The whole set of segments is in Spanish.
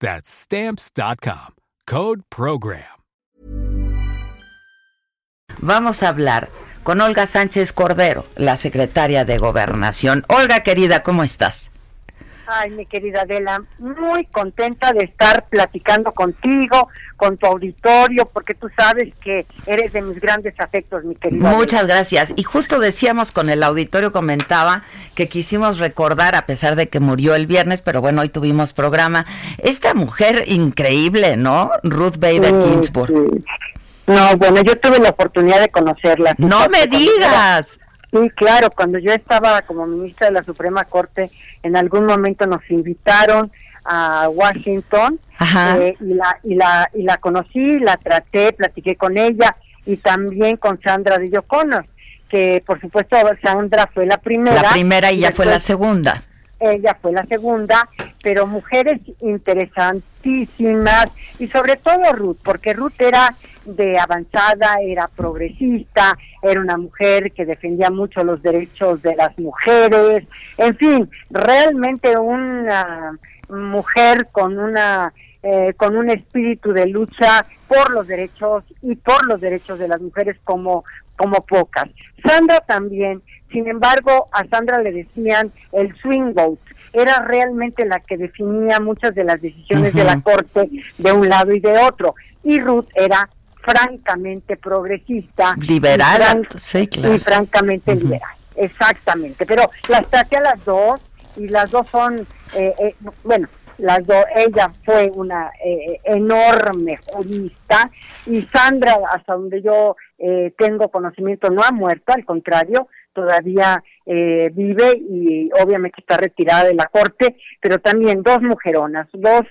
That's Stamps.com. Code Program. Vamos a hablar con Olga Sánchez Cordero, la secretaria de Gobernación. Olga, querida, ¿cómo estás? Ay, mi querida Adela, muy contenta de estar platicando contigo, con tu auditorio, porque tú sabes que eres de mis grandes afectos, mi querida. Muchas gracias. Y justo decíamos con el auditorio, comentaba que quisimos recordar, a pesar de que murió el viernes, pero bueno, hoy tuvimos programa, esta mujer increíble, ¿no? Ruth Bader Ginsburg. No, bueno, yo tuve la oportunidad de conocerla. No me digas. Sí, claro, cuando yo estaba como ministra de la Suprema Corte, en algún momento nos invitaron a Washington eh, y la y la y la conocí, la traté, platiqué con ella y también con Sandra de O'Connor, que por supuesto Sandra fue la primera. La primera y ella fue la segunda. Ella fue la segunda, pero mujeres interesantísimas y sobre todo Ruth, porque Ruth era de avanzada, era progresista, era una mujer que defendía mucho los derechos de las mujeres, en fin, realmente una mujer con una eh, con un espíritu de lucha por los derechos y por los derechos de las mujeres como como pocas. Sandra también, sin embargo, a Sandra le decían el swing vote, era realmente la que definía muchas de las decisiones de la corte de un lado y de otro. Y Ruth era francamente progresista. Liberal, sí, claro. Y francamente liberal, exactamente. Pero las traté a las dos y las dos son, eh, eh, bueno, las dos, ella fue una eh, enorme jurista y Sandra, hasta donde yo tengo conocimiento, no ha muerto, al contrario, todavía vive y obviamente está retirada de la corte, pero también dos mujeronas, dos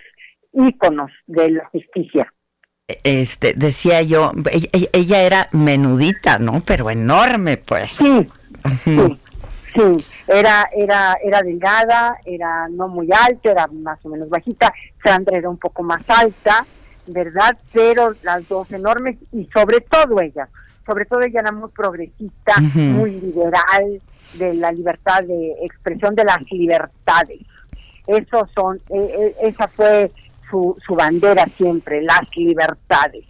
íconos de la justicia. Este decía yo ella, era menudita no pero enorme pues. Sí sí, sí. Era era era delgada era no muy alta era más o menos bajita Sandra era un poco más alta verdad pero las dos enormes y sobre todo ella sobre todo ella era muy progresista muy liberal de la libertad de expresión de las libertades. Esos son eh, eh, esa fue su, su bandera siempre, las libertades.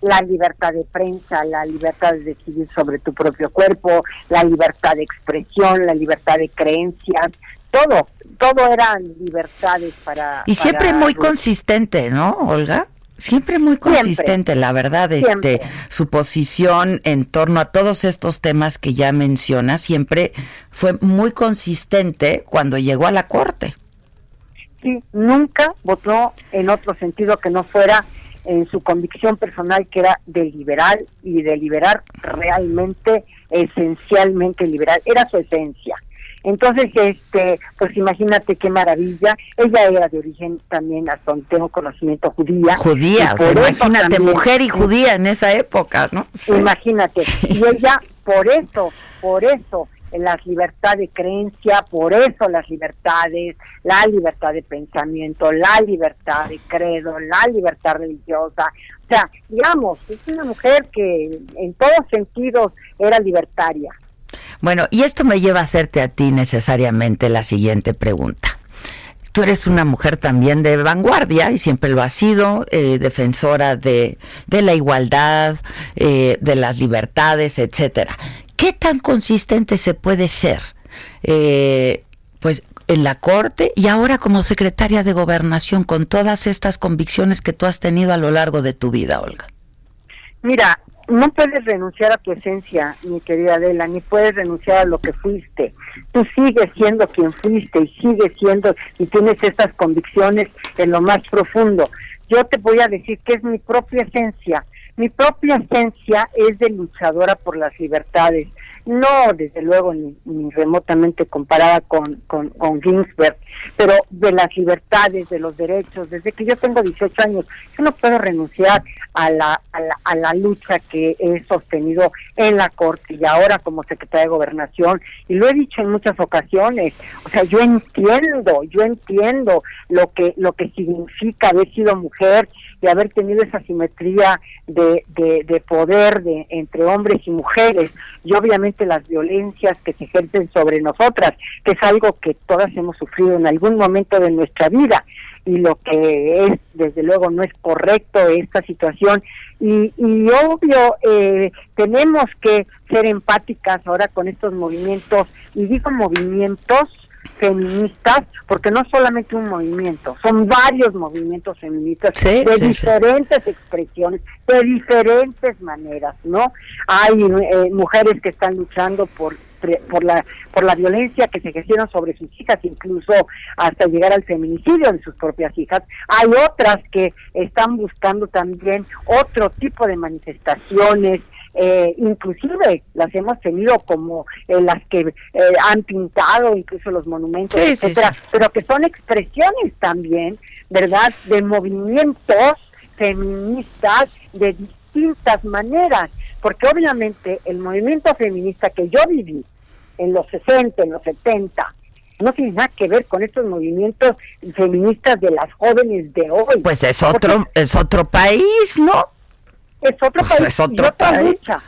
La libertad de prensa, la libertad de decidir sobre tu propio cuerpo, la libertad de expresión, la libertad de creencias, todo, todo eran libertades para... Y siempre muy consistente, ¿no, Olga? Siempre muy consistente, la verdad, este, su posición en torno a todos estos temas que ya menciona, siempre fue muy consistente cuando llegó a la corte. Sí, nunca votó en otro sentido que no fuera en su convicción personal que era de liberal y de liberar realmente, esencialmente liberal, era su esencia. Entonces, este, pues imagínate qué maravilla. Ella era de origen también, hasta donde tengo conocimiento, judía. Judía, imagínate, mujer y judía en esa época, ¿no? Imagínate. Y ella, por eso, por eso, las libertades de creencia, por eso las libertades, la libertad de pensamiento, la libertad de credo, la libertad religiosa. O sea, digamos, es una mujer que en todos sentidos era libertaria. Bueno, y esto me lleva a hacerte a ti necesariamente la siguiente pregunta. Tú eres una mujer también de vanguardia y siempre lo has sido, eh, defensora de, la igualdad, eh, de las libertades, etcétera. ¿Qué tan consistente se puede ser? Eh, pues en la Corte y ahora como secretaria de Gobernación con todas estas convicciones que tú has tenido a lo largo de tu vida, Olga. Mira, no puedes renunciar a tu esencia, mi querida Adela, ni puedes renunciar a lo que fuiste. Tú sigues siendo quien fuiste y sigues siendo y tienes estas convicciones en lo más profundo. Yo te voy a decir que es mi propia esencia. Mi propia esencia es de luchadora por las libertades, no desde luego ni, remotamente comparada con, con, Ginsberg, pero de las libertades, de los derechos, desde que yo tengo 18 años, yo no puedo renunciar a la, a la, a la lucha que he sostenido en la Corte y ahora como secretaria de Gobernación, y lo he dicho en muchas ocasiones, o sea, yo entiendo, yo entiendo lo que, lo que significa haber sido mujer y haber tenido esa simetría de, de, de poder de, entre hombres y mujeres, y obviamente las violencias que se ejercen sobre nosotras, que es algo que todas hemos sufrido en algún momento de nuestra vida y lo que es, desde luego, no es correcto esta situación. Y, y obvio, eh, tenemos que ser empáticas ahora con estos movimientos, y digo movimientos feministas, porque no solamente un movimiento, son varios movimientos feministas de diferentes expresiones, de diferentes maneras, ¿no? Hay eh, mujeres que están luchando por por la por la violencia que se ejercieron sobre sus hijas, incluso hasta llegar al feminicidio de sus propias hijas. Hay otras que están buscando también otro tipo de manifestaciones eh, inclusive las hemos tenido como eh, las que eh, han pintado incluso los monumentos, etcétera, pero que son expresiones también, ¿verdad?, de movimientos feministas de distintas maneras, porque obviamente el movimiento feminista que yo viví en los 60, en los 70, no tiene nada que ver con estos movimientos feministas de las jóvenes de hoy. Pues es otro, es otro país, ¿no? Es otro pues país y otra lucha.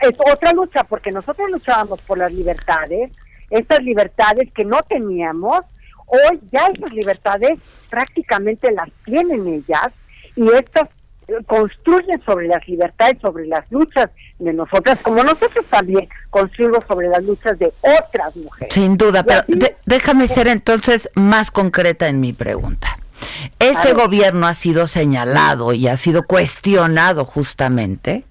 Es otra lucha porque nosotros luchábamos por las libertades, estas libertades que no teníamos, hoy ya esas libertades prácticamente las tienen ellas y estas eh, construyen sobre las libertades, sobre las luchas de nosotras, como nosotros también construimos sobre las luchas de otras mujeres. Sin duda, pero déjame ser entonces más concreta en mi pregunta. Este gobierno ha sido señalado y ha sido cuestionado justamente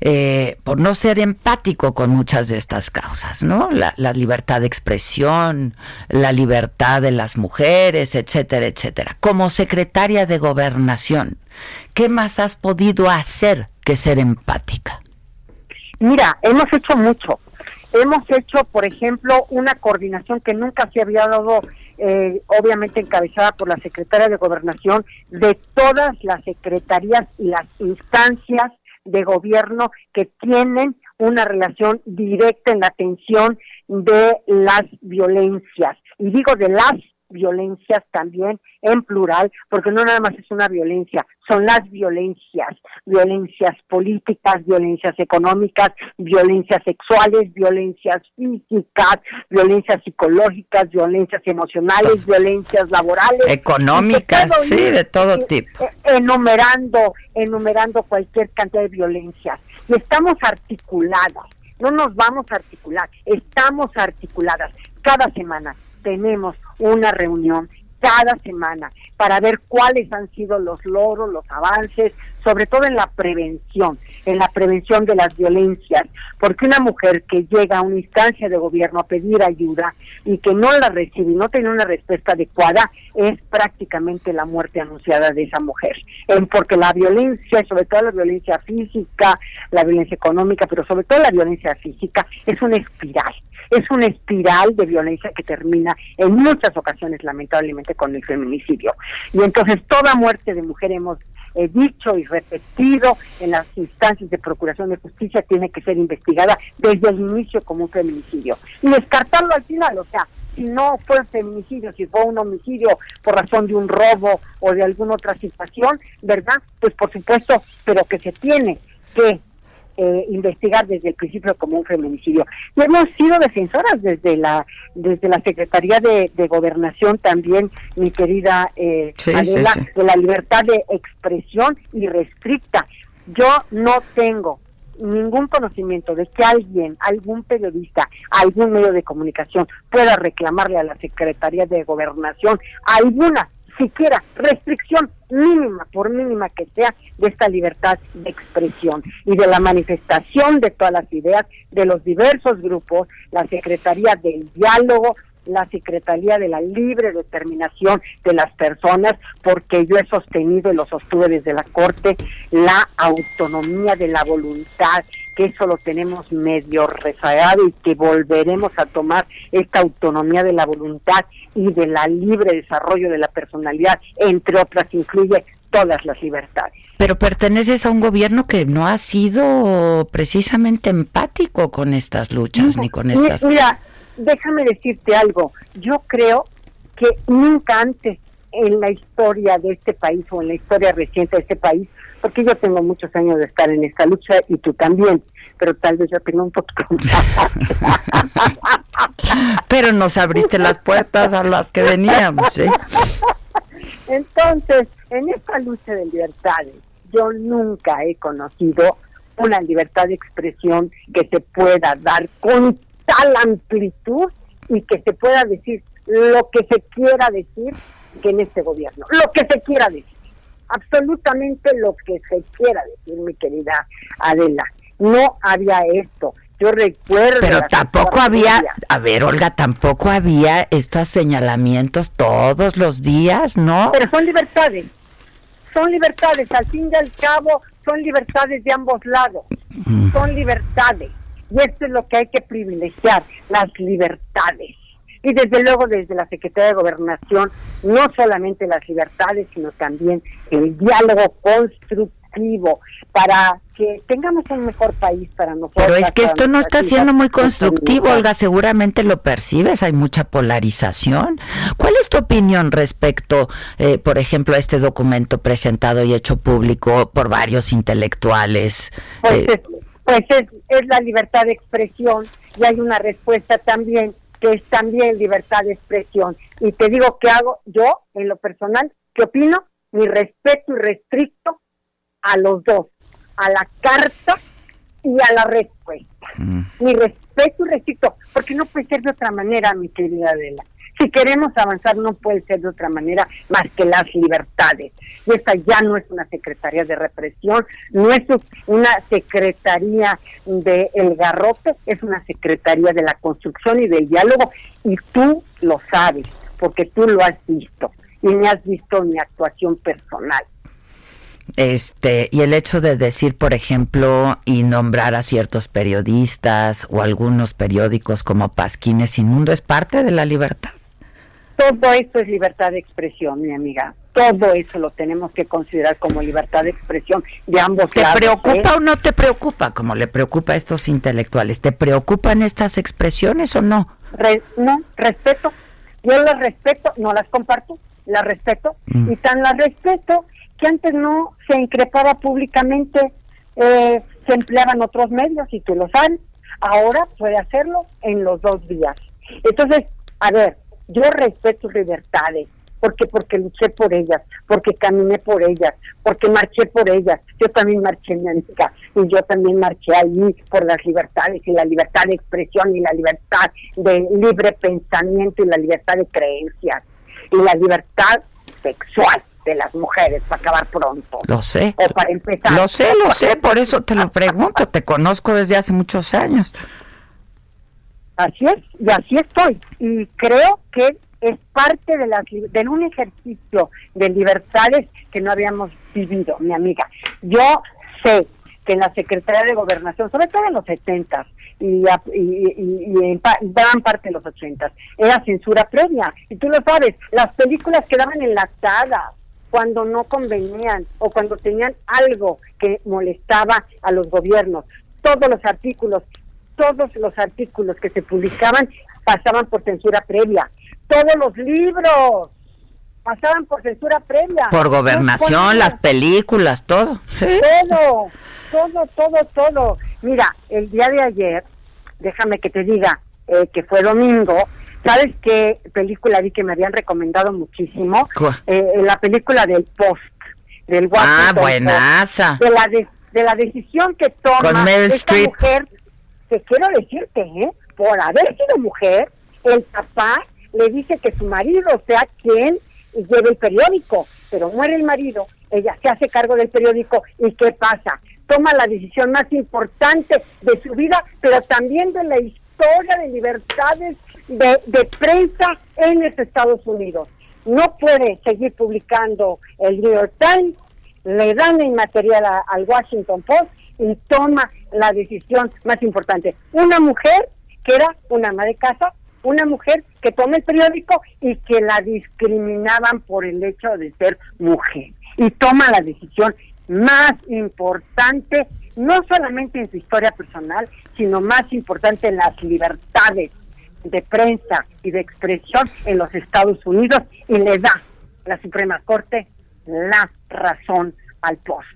eh, por no ser empático con muchas de estas causas, ¿no? La, la, libertad de expresión, la libertad de las mujeres, etcétera, etcétera. Como secretaria de gobernación, ¿qué más has podido hacer que ser empática? Mira, hemos hecho mucho. Hemos hecho, por ejemplo, una coordinación que nunca se había dado eh, obviamente encabezada por la secretaria de Gobernación, de todas las secretarías y las instancias de gobierno que tienen una relación directa en la atención de las violencias. Y digo de las violencias también en plural, porque no nada más es una violencia, son las violencias, violencias políticas, violencias económicas, violencias sexuales, violencias físicas, violencias psicológicas, violencias emocionales, violencias laborales, económicas, sí, de todo tipo. E, enumerando, enumerando cualquier cantidad de violencias. Y estamos articuladas, no nos vamos a articular, estamos articuladas cada semana tenemos una reunión cada semana para ver cuáles han sido los logros, los avances, sobre todo en la prevención, en la prevención de las violencias, porque una mujer que llega a una instancia de gobierno a pedir ayuda y que no la recibe y no tiene una respuesta adecuada, es prácticamente la muerte anunciada de esa mujer, porque la violencia, sobre todo la violencia física, la violencia económica, pero sobre todo la violencia física, es una espiral es una espiral de violencia que termina en muchas ocasiones lamentablemente con el feminicidio. Y entonces toda muerte de mujer hemos eh, dicho y repetido en las instancias de procuración de justicia tiene que ser investigada desde el inicio como un feminicidio. Y descartarlo al final, o sea, si no fue un feminicidio, si fue un homicidio por razón de un robo o de alguna otra situación, ¿verdad? Pues por supuesto, pero que se tiene que eh, investigar desde el principio como un feminicidio. Y hemos sido defensoras desde la desde la Secretaría de, Gobernación también, mi querida eh, Adela, de la libertad de expresión irrestricta. Yo no tengo ningún conocimiento de que alguien, algún periodista, algún medio de comunicación pueda reclamarle a la Secretaría de Gobernación alguna siquiera restricción mínima, por mínima que sea, de esta libertad de expresión y de la manifestación de todas las ideas de los diversos grupos, la Secretaría del Diálogo, la Secretaría de la Libre Determinación de las Personas, porque yo he sostenido y lo sostuve desde la Corte, la autonomía de la voluntad, que eso lo tenemos medio rezagado y que volveremos a tomar esta autonomía de la voluntad y de la libre desarrollo de la personalidad, entre otras, incluye todas las libertades. Pero perteneces a un gobierno que no ha sido precisamente empático con estas luchas ni con estas déjame decirte algo, yo creo que nunca antes en la historia de este país o en la historia reciente de este país, porque yo tengo muchos años de estar en esta lucha y tú también, pero tal vez yo tengo un poquito más. pero nos abriste las puertas a las que veníamos, Entonces, en esta lucha de libertades, yo nunca he conocido una libertad de expresión que se pueda dar con tal amplitud y que se pueda decir lo que se quiera decir que en este gobierno, lo que se quiera decir, absolutamente lo que se quiera decir, mi querida Adela. No había esto. Yo recuerdo. Pero tampoco había, a ver, Olga, tampoco había estos señalamientos todos los días, ¿no? Pero son libertades. Son libertades, al fin y al cabo, son libertades de ambos lados. Mm. Son libertades. Y esto es lo que hay que privilegiar, las libertades. Y desde luego desde la Secretaría de Gobernación, no solamente las libertades, sino también el diálogo constructivo para que tengamos un mejor país para nosotros. Pero es que esto no está siendo muy constructivo, Olga, seguramente lo percibes, hay mucha polarización. ¿Cuál es tu opinión respecto, eh, por ejemplo, a este documento presentado y hecho público por varios intelectuales? Pues eh, pues es, la libertad de expresión y hay una respuesta también que es también libertad de expresión. Y te digo que hago yo, en lo personal, que opino, mi respeto y restricto a los dos, a la carta y a la respuesta. Mm. Mi respeto y restricto, porque no puede ser de otra manera, mi querida Adela. Si queremos avanzar no puede ser de otra manera más que las libertades. Y esta ya no es una secretaría de represión, no es una secretaría del el garrote, es una secretaría de la construcción y del diálogo. Y tú lo sabes, porque tú lo has visto y me has visto mi actuación personal. Este, y el hecho de decir, por ejemplo, y nombrar a ciertos periodistas o algunos periódicos como Pasquines y Mundo es parte de la libertad. Todo esto es libertad de expresión, mi amiga. Todo eso lo tenemos que considerar como libertad de expresión de ambos ¿Te preocupa ¿eh? o no te preocupa, como le preocupa a estos intelectuales? ¿Te preocupan estas expresiones o no? no, respeto. Yo las respeto, no las comparto, las respeto. Mm. Y tan las respeto que antes no se increpaba públicamente, eh, se empleaban otros medios y tú lo sabes. Ahora puede hacerlo en los dos días. Entonces, a ver, yo respeto sus libertades, porque porque luché por ellas, porque caminé por ellas, porque marché por ellas. Yo también marché en América y yo también marché ahí por las libertades y la libertad de expresión y la libertad de libre pensamiento y la libertad de creencias y la libertad sexual de las mujeres para acabar pronto. Lo sé. O para empezar. Lo sé, lo sé, por eso te lo pregunto, te conozco desde hace muchos años. Así es, y así estoy. Y creo que es parte de, la, de un ejercicio de libertades que no habíamos vivido, mi amiga. Yo sé que en la Secretaría de Gobernación, sobre todo en los 70 y, y, en gran parte de los 80 era censura previa. Y tú lo sabes, las películas quedaban enlatadas cuando no convenían o cuando tenían algo que molestaba a los gobiernos. Todos los artículos todos los artículos que se publicaban pasaban por censura previa. Todos los libros pasaban por censura previa. Por gobernación, las películas, todo. Todo, todo, todo, todo. Mira, el día de ayer, déjame que te diga eh, que fue domingo, ¿sabes qué película vi que me habían recomendado muchísimo? Eh, la película del Post, del Ah, buenaza. de la, de, la decisión que toma esta mujer que quiero decirte, ¿eh? por haber sido mujer, el papá le dice que su marido sea quien lleve el periódico, pero muere el marido, ella se hace cargo del periódico y ¿qué pasa? Toma la decisión más importante de su vida, pero también de la historia de libertades de, prensa en los Estados Unidos. No puede seguir publicando el New York Times, le dan la inmaterial al Washington Post y toma la decisión más importante. Una mujer que era una ama de casa, una mujer que toma el periódico y que la discriminaban por el hecho de ser mujer. Y toma la decisión más importante, no solamente en su historia personal, sino más importante en las libertades de prensa y de expresión en los Estados Unidos y le da la Suprema Corte la razón al post.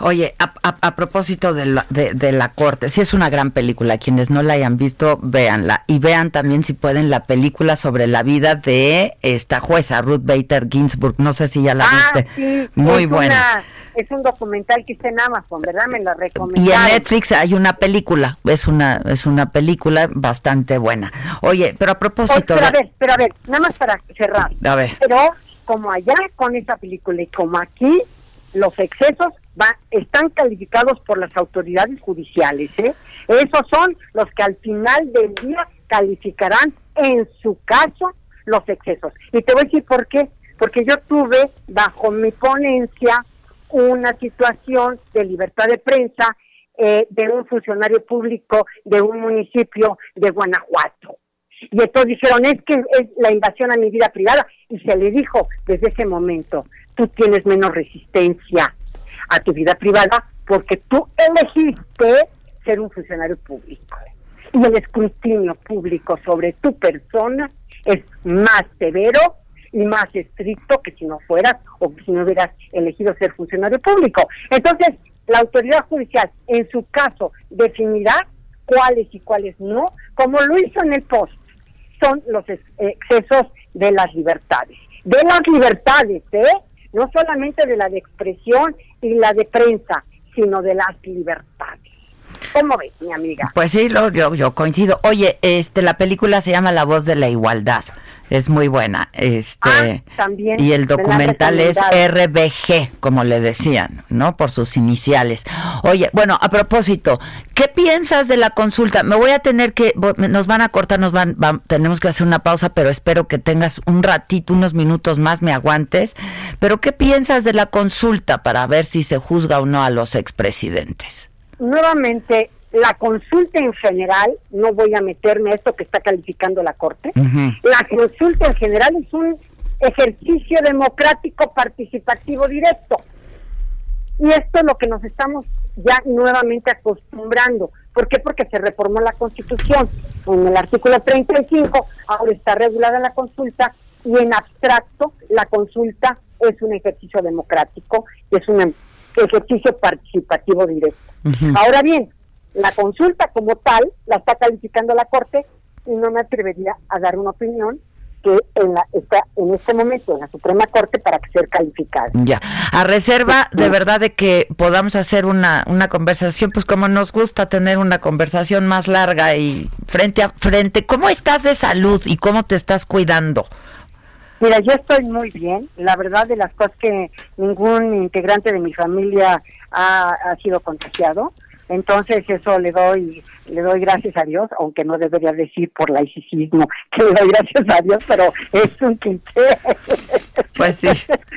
Oye, a, propósito de la, de, la corte, sí es una gran película. Quienes no la hayan visto, véanla. Y vean también, si pueden, la película sobre la vida de esta jueza, Ruth Bader Ginsburg. No sé si ya la ah, viste. Sí, Muy buena. es un documental que está en Amazon, ¿verdad? Me la recomiendo. Y en Netflix hay una película. Es una, es una película bastante buena. Oye, pero a propósito. pero a ver, pero a ver, nada más para cerrar. A ver. Pero como allá con esa película y como aquí, los excesos va, están calificados por las autoridades judiciales. ¿eh? Esos son los que al final del día calificarán en su caso los excesos. Y te voy a decir por qué. Porque yo tuve bajo mi ponencia una situación de libertad de prensa eh, de un funcionario público de un municipio de Guanajuato. Y entonces dijeron, es que es la invasión a mi vida privada. Y se le dijo desde ese momento, tú tienes menos resistencia a tu vida privada porque tú elegiste ser un funcionario público. Y el escrutinio público sobre tu persona es más severo y más estricto que si no fueras o si no hubieras elegido ser funcionario público. Entonces, la autoridad judicial en su caso definirá cuáles y cuáles no, como lo hizo en el post. Son los excesos de las libertades. De las libertades, ¿eh? No solamente de la de expresión y la de prensa, sino de las libertades. ¿Cómo ves, mi amiga? Pues sí, lo, yo, yo coincido. Oye, este, la película se llama La voz de la igualdad es muy buena. Este, ah, también y el documental es RBG, como le decían, ¿no? Por sus iniciales. Oye, bueno, a propósito, ¿qué piensas de la consulta? Me voy a tener que, nos van a cortar, nos van, tenemos que hacer una pausa, pero espero que tengas un ratito, unos minutos más, me aguantes. Pero ¿qué piensas de la consulta para ver si se juzga o no a los expresidentes? Nuevamente, la consulta en general, no voy a meterme a esto que está calificando la Corte, la consulta en general es un ejercicio democrático participativo directo. Y esto es lo que nos estamos ya nuevamente acostumbrando. ¿Por qué? Porque se reformó la Constitución. En el artículo 35 ahora está regulada la consulta y en abstracto la consulta es un ejercicio democrático, es un ejercicio participativo directo. Ahora bien, la consulta como tal la está calificando la Corte y no me atrevería a dar una opinión que en la, está en este momento en la Suprema Corte para sea calificada. Ya, a reserva de verdad de que podamos hacer una, una conversación, pues como nos gusta tener una conversación más larga y frente a frente, ¿cómo estás de salud y cómo te estás cuidando? Mira, yo estoy muy bien. La verdad de las cosas que ningún integrante de mi familia ha, ha sido contagiado. Entonces eso le doy le doy gracias a Dios, aunque no debería decir por laicismo que le doy gracias a Dios, pero es un cliché. Pues sí,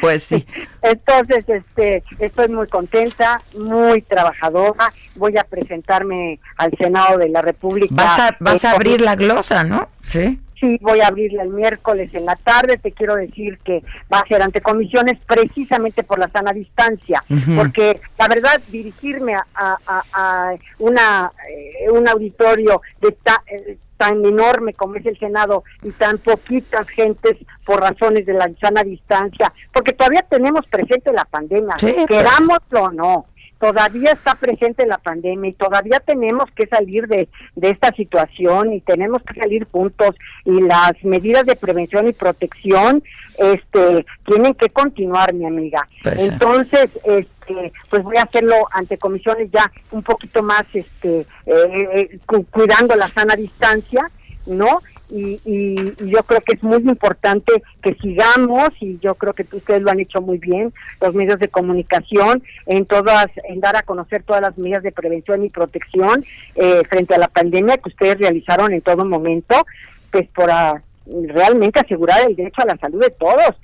pues sí. Entonces, este, estoy muy contenta, muy trabajadora. Voy a presentarme al Senado de la República. Vas a, vas a abrir la glosa, ¿no? Sí sí voy a abrirle el miércoles en la tarde. Te quiero decir que va a ser ante comisiones precisamente por la sana distancia, porque la verdad dirigirme a, una eh, un auditorio de eh, tan enorme como es el Senado y tan poquitas gentes por razones de la sana distancia, porque todavía tenemos presente la pandemia, querámoslo o no todavía está presente la pandemia y todavía tenemos que salir de, esta situación y tenemos que salir juntos y las medidas de prevención y protección este tienen que continuar mi amiga. Pues entonces este pues voy a hacerlo ante comisiones ya un poquito más este eh, eh, cuidando la sana distancia no y, y, yo creo que es muy importante que sigamos y yo creo que ustedes lo han hecho muy bien los medios de comunicación en todas en dar a conocer todas las medidas de prevención y protección eh, frente a la pandemia que ustedes realizaron en todo momento pues para realmente asegurar el derecho a la salud de todos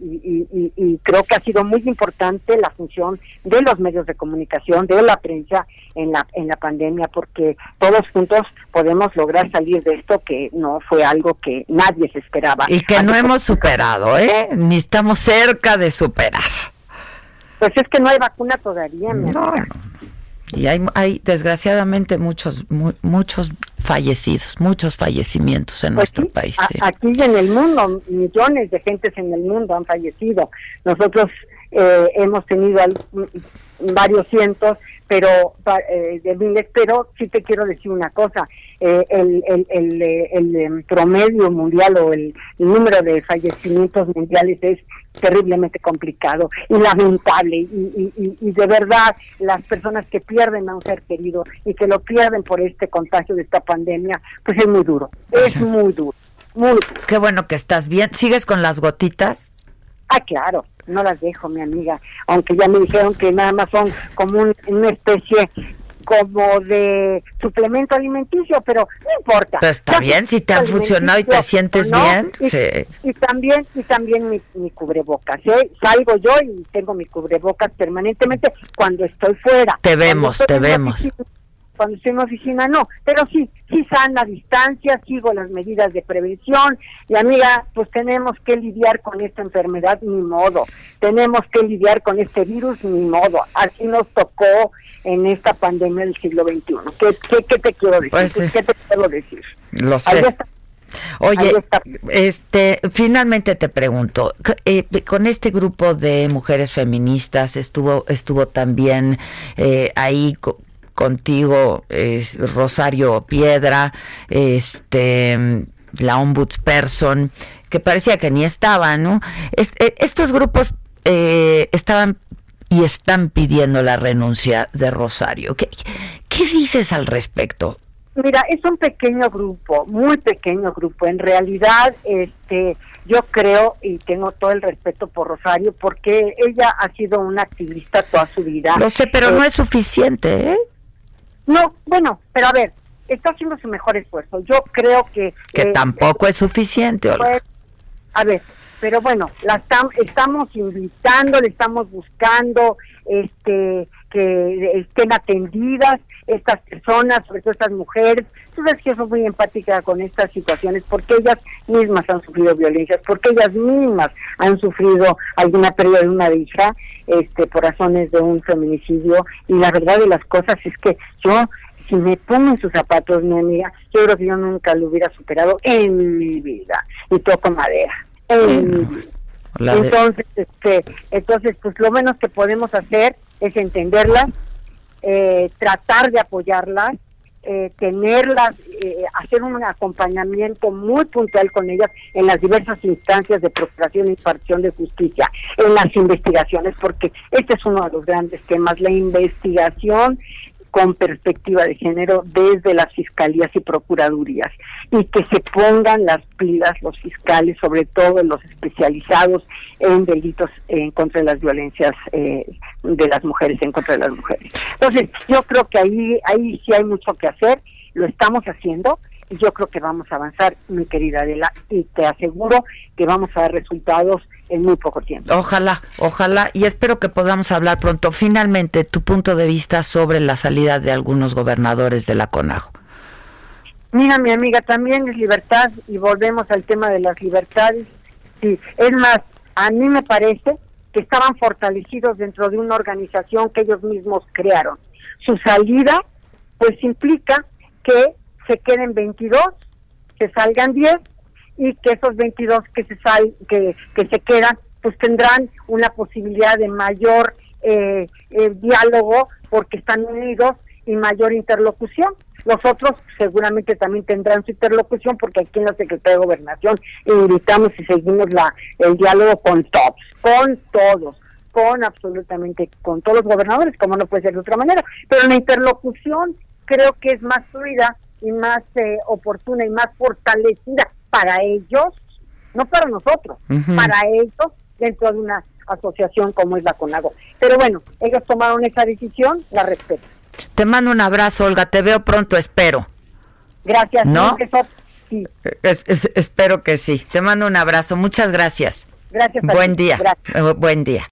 y, creo que ha sido muy importante la función de los medios de comunicación, de la prensa en la, en la pandemia, porque todos juntos podemos lograr salir de esto que no fue algo que nadie se esperaba. Y que no hemos superado, ¿eh? Ni estamos cerca de superar. Pues es que no hay vacuna todavía. No, y hay, hay desgraciadamente muchos muchos fallecidos, muchos fallecimientos en pues nuestro país. Aquí en el mundo, millones de gentes en el mundo han fallecido. Nosotros eh, hemos tenido varios cientos, pero eh, de miles, pero sí te quiero decir una cosa, eh, el, el, el, el, em, promedio mundial o el, número de fallecimientos mundiales es terriblemente complicado y lamentable y, y, y, de verdad las personas que pierden a un ser querido y que lo pierden por este contagio de esta pandemia, pues es muy duro, es muy duro, muy duro. Qué bueno que estás bien. ¿Sigues con las gotitas? Ah, claro, no las dejo, mi amiga, aunque ya me dijeron que nada más son como una especie como de suplemento alimenticio, pero no importa. Pero está bien, si te ha funcionado y te sientes bien. Y, también y también mi, mi cubrebocas. ¿eh? Salgo yo y tengo mi cubrebocas permanentemente cuando estoy fuera. Te vemos, te vemos cuando estoy en oficina no, pero sí, sí sana distancia, sigo las medidas de prevención y amiga, pues tenemos que lidiar con esta enfermedad ni modo, tenemos que lidiar con este virus ni modo, así nos tocó en esta pandemia del siglo XXI. ¿Qué, qué, te quiero decir? Pues, ¿Qué te quiero decir? Lo sé. Oye, este, finalmente te pregunto, eh, con este grupo de mujeres feministas estuvo, estuvo también eh, ahí contigo es Rosario Piedra, este la ombudsperson, que parecía que ni estaba, ¿no? Eh, estos grupos eh, estaban y están pidiendo la renuncia de Rosario. ¿Qué, ¿Qué dices al respecto? Mira, es un pequeño grupo, muy pequeño grupo. En realidad, este, yo creo y tengo todo el respeto por Rosario porque ella ha sido una activista toda su vida. Lo sé, pero no eh, es suficiente, ¿eh? No, bueno, pero a ver, está haciendo su mejor esfuerzo. Yo creo que... Que eh, tampoco es suficiente. Pues, a ver, pero bueno, la estamos invitando, le estamos buscando este que estén atendidas estas personas, sobre todo estas mujeres. Tú sabes que yo soy muy empática con estas situaciones porque ellas mismas han sufrido violencias, porque ellas mismas han sufrido alguna pérdida de una hija este, por razones de un feminicidio. Y la verdad de las cosas es que yo si me pongo en sus zapatos, mi amiga, yo creo que yo nunca lo hubiera superado en mi vida. Y toco madera. Entonces, este, entonces, pues lo menos que podemos hacer es entenderlas, eh, tratar de apoyarlas, eh, tenerlas, eh, hacer un acompañamiento muy puntual con ellas en las diversas instancias de procuración e impartición de justicia, en las investigaciones, porque este es uno de los grandes temas, la investigación con perspectiva de género desde las fiscalías y procuradurías y que se pongan las pilas los fiscales, sobre todo los especializados en delitos en contra de las violencias eh, de las mujeres, en contra de las mujeres. Entonces, yo creo que ahí, ahí sí hay mucho que hacer, lo estamos haciendo, y yo creo que vamos a avanzar, mi querida Adela, y te aseguro que vamos a dar resultados en muy poco tiempo. Ojalá, ojalá, y espero que podamos hablar pronto. Finalmente, tu punto de vista sobre la salida de algunos gobernadores de la CONAGO. Mira, mi amiga, también es libertad, y volvemos al tema de las libertades. Sí, es más, a mí me parece que estaban fortalecidos dentro de una organización que ellos mismos crearon. Su salida, pues implica que se queden 22, que salgan 10 y que esos 22 que se sal, que, que se quedan, pues tendrán una posibilidad de mayor eh, eh, diálogo porque están unidos y mayor interlocución. Los otros seguramente también tendrán su interlocución porque aquí en la Secretaría de Gobernación invitamos y seguimos la el diálogo con todos, con todos, con absolutamente con todos los gobernadores, como no puede ser de otra manera. Pero la interlocución creo que es más fluida y más eh, oportuna y más fortalecida para ellos, no para nosotros, para ellos dentro de una asociación como es la CONAGO. Pero bueno, ellos tomaron esa decisión, la respeto. Te mando un abrazo, Olga, te veo pronto, espero. Gracias. ¿No? Sí. espero que sí. Te mando un abrazo. Muchas gracias. Gracias. Buen día. Eh, buen día.